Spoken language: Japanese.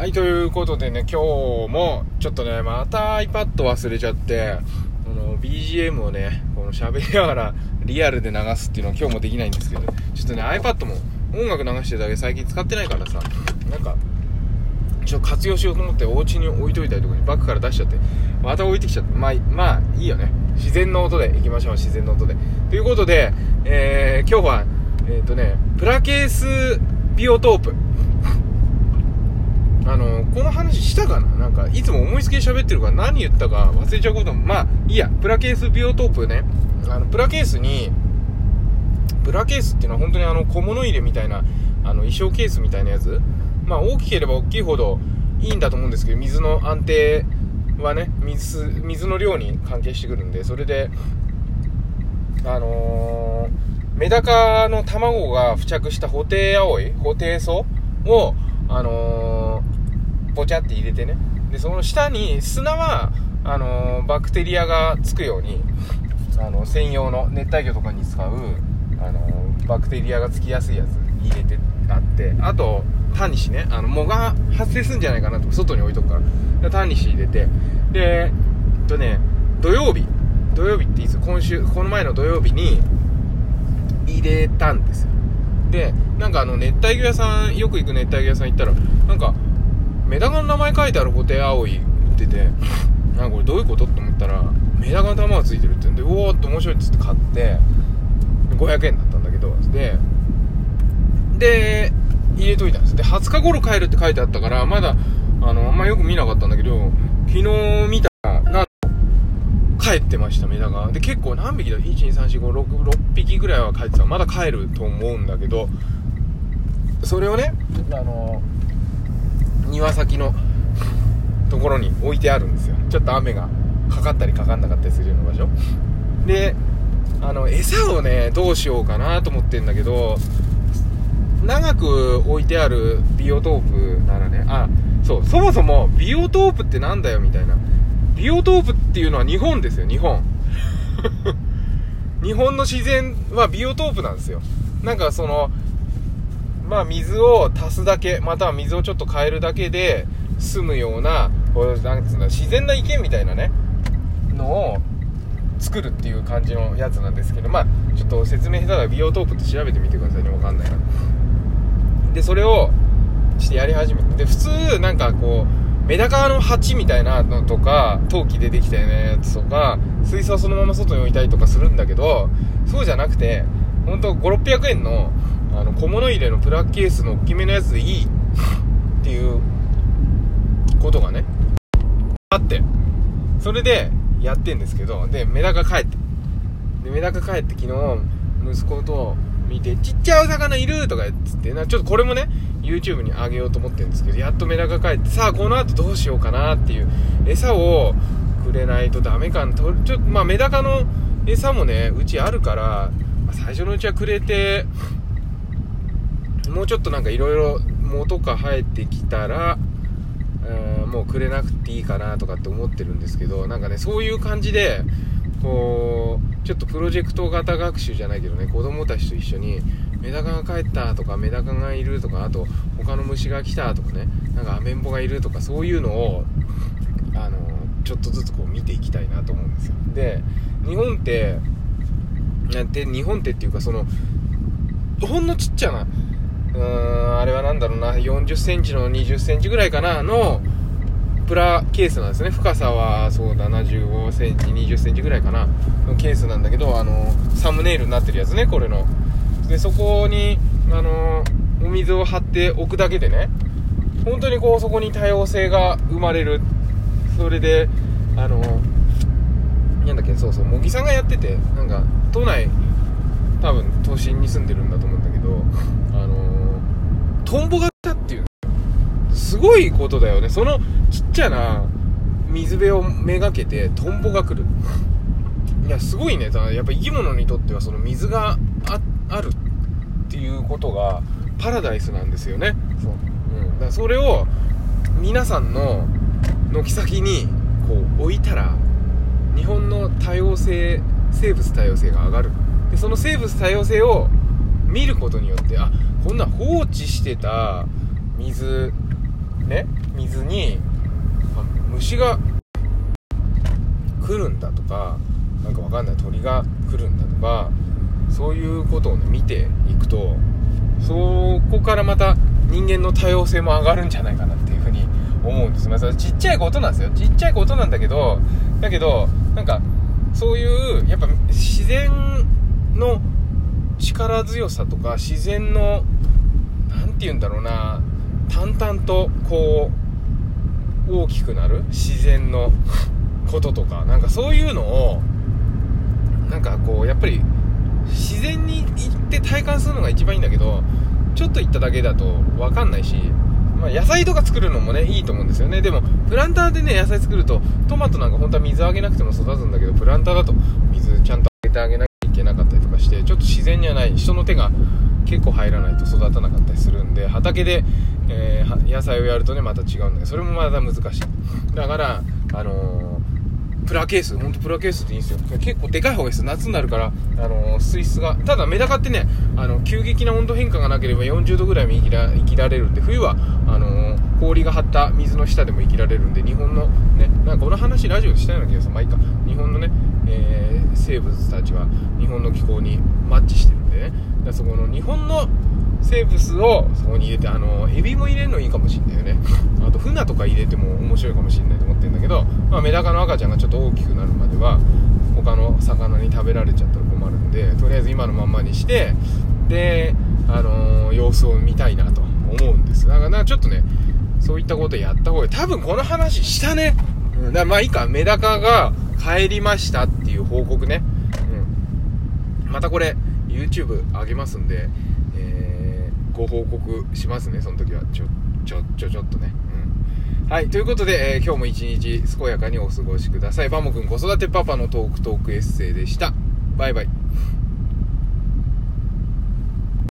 はい、ということでね、今日も、ちょっとね、また iPad 忘れちゃって、この BGM をね、この喋りながらリアルで流すっていうのは今日もできないんですけど、ちょっとね、iPad も音楽流してるだけ最近使ってないからさ、なんか、ちょっと活用しようと思ってお家に置いといたりとかにバッグから出しちゃって、また置いてきちゃって、まあ、まあ、いいよね。自然の音で行きましょう、自然の音で。ということで、えー、今日は、えっ、とね、プラケースビオトープ。あの、この話したかな？なんか、いつも思いつきで喋ってるから何言ったか忘れちゃうことも、まあ、いいや、プラケースビオトープね。あの、プラケースに、プラケースっていうのは本当にあの、小物入れみたいな、あの、衣装ケースみたいなやつ。まあ、大きければ大きいほどいいんだと思うんですけど、水の安定はね、水、水の量に関係してくるんで、それで、あのー、メダカの卵が付着したホテイアオイ、ホテイソを、あのー、ぼちゃって入れてね。で、その下に砂は、あのー、バクテリアがつくように、あの、専用の熱帯魚とかに使う、あのバクテリアがつきやすいやつ入れてあって、あと、タニシね、あの、藻が発生するんじゃないかなとか、外に置いとくから。でタニシ入れて、で、えっとね、土曜日、土曜日っていつ？今週、この前の土曜日に入れたんですよ。で、なんかあの、熱帯魚屋さん、よく行く熱帯魚屋さん行ったら、なんか、メダカの名前書いてあるホテアオイ売ってて、なんかこれどういうことって思ったら、メダカの玉がついてるって言うんで、おーって面白いっつって買って、500円だったんだけど、で、で、入れといたんです。で、20日頃帰るって書いてあったから、まだ、あの、あんまよく見なかったんだけど、昨日見たら、なん、帰ってました、メダカ。で、結構何匹だ ?1、2、3、4、5、6、6匹ぐらいは帰ってた。まだ帰ると思うんだけど、それをね、あの、庭先のところに置いてあるんですよ。ちょっと雨がかかったりかかんなかったりするような場所。で、あの、餌をね、どうしようかなと思ってんだけど、長く置いてあるビオトープならね、あ、そう、そもそもビオトープってなんだよみたいな。ビオトープっていうのは日本ですよ、日本。日本の自然はビオトープなんですよ。なんかその、まあ水を足すだけ、または水をちょっと変えるだけで済むような、こうなんつうんだ、自然な池みたいなね、のを作るっていう感じのやつなんですけど、まあちょっと説明下手だからビオトープって調べてみてくださいね、わかんないな。で、それをしてやり始めて、で、普通なんかこう、メダカの鉢みたいなのとか、陶器でできたようなやつとか、水槽そのまま外に置いたりとかするんだけど、そうじゃなくて、ほんと5、600円の、あの、小物入れのプラケースの大きめのやつでいいっていうことがね、あって、それでやってんですけど、で、メダカ帰って、で、メダカ帰って昨日、息子と見て、ちっちゃいお魚いるとか言ってな、ちょっとこれもね、YouTube にあげようと思ってるんですけど、やっとメダカ帰って、さあこの後どうしようかなっていう、餌をくれないとダメかなと、ちょ、まあメダカの餌もね、うちあるから、最初のうちはくれて、もうちょっとなんかいろいろ藻とか生えてきたら、うんもうくれなくていいかなとかって思ってるんですけど、なんかね、そういう感じで、こう、ちょっとプロジェクト型学習じゃないけどね、子供たちと一緒に、メダカが帰ったとか、メダカがいるとか、あと、他の虫が来たとかね、なんかアメンボがいるとか、そういうのを、あの、ちょっとずつこう見ていきたいなと思うんですよ。で、日本って、なんて、日本ってっていうか、その、ほんのちっちゃな、うーん、あれはなんだろうな、40センチの20センチぐらいかな、の、プラケースなんですね。深さは、そうだな、15センチ、20センチぐらいかな、のケースなんだけど、あの、サムネイルになってるやつね、これの。で、そこに、あの、お水を張っておくだけでね、本当にこう、そこに多様性が生まれる。それで、あの、なんだっけ、そうそう、茂木さんがやってて、なんか、都内、多分、都心に住んでるんだと思うんだけど、トンボが来たっていう、すごいことだよね。そのちっちゃな水辺をめがけてトンボが来る。いや、すごいね。だやっぱ生き物にとってはその水がああるっていうことがパラダイスなんですよね。そう。うん。だからそれを皆さんの軒先にこう置いたら日本の多様性、生物多様性が上がる。で、その生物多様性をことによって、あ、こんな放置してた水ね水に虫が来るんだとかなんかわかんない鳥が来るんだとかそういうことをね見ていくとそこからまた人間の多様性も上がるんじゃないかなっていうふうに思うんです。まあ、それちっちゃいことなんですよ。ちっちゃいことなんだけどだけどなんかそういうやっぱ自然の力強さとか自然の何て言うんだろうな淡々とこう大きくなる自然のこととかなんかそういうのをなんかこうやっぱり自然に行って体感するのが一番いいんだけどちょっと行っただけだと分かんないし、まあ、野菜とか作るのもねいいと思うんですよね。でもプランターでね野菜作るとトマトなんか本当は水あげなくても育つんだけどプランターだと水ちゃんとあげてあげないちょっと自然にはない人の手が結構入らないと育たなかったりするんで畑で、えー、野菜をやるとねまた違うんだけどそれもまだ難しいだからあのープラケース、ほんとプラケースっていいんですよ。結構でかい方がいいです。夏になるから、あのー、水質が。ただメダカってね、あの、急激な温度変化がなければ40度ぐらい生きら生きられるんで、冬は、あの、氷が張った水の下でも生きられるんで、日本のね、なんかこの話ラジオでしたような気がする。まあいいか。日本のね、えー、生物たちは日本の気候にマッチしてるんでね。だそこの日本の生物をそこに入れて、あの、エビも入れるのいいかもしんないよね。あと、フナとか入れても面白いかもしんないと思ってるんだけど、まあ、メダカの赤ちゃんがちょっと大きくなるまでは、他の魚に食べられちゃったら困るんで、とりあえず今のまんまにして、で、あのー、様子を見たいなと思うんです。だから、ちょっとね、そういったことやった方がいい。多分この話したね。うん、だまあいいか、メダカが帰りましたっていう報告ね。うん。またこれ、YouTube 上げますんで、えーご報告しますね、その時は。ちょ、ちょ、ちょ、ちょっとね。うん。はい、ということで、えー、今日も一日健やかにお過ごしください。バモくん子育てパパのトークトークエッセイでした。バイバイ。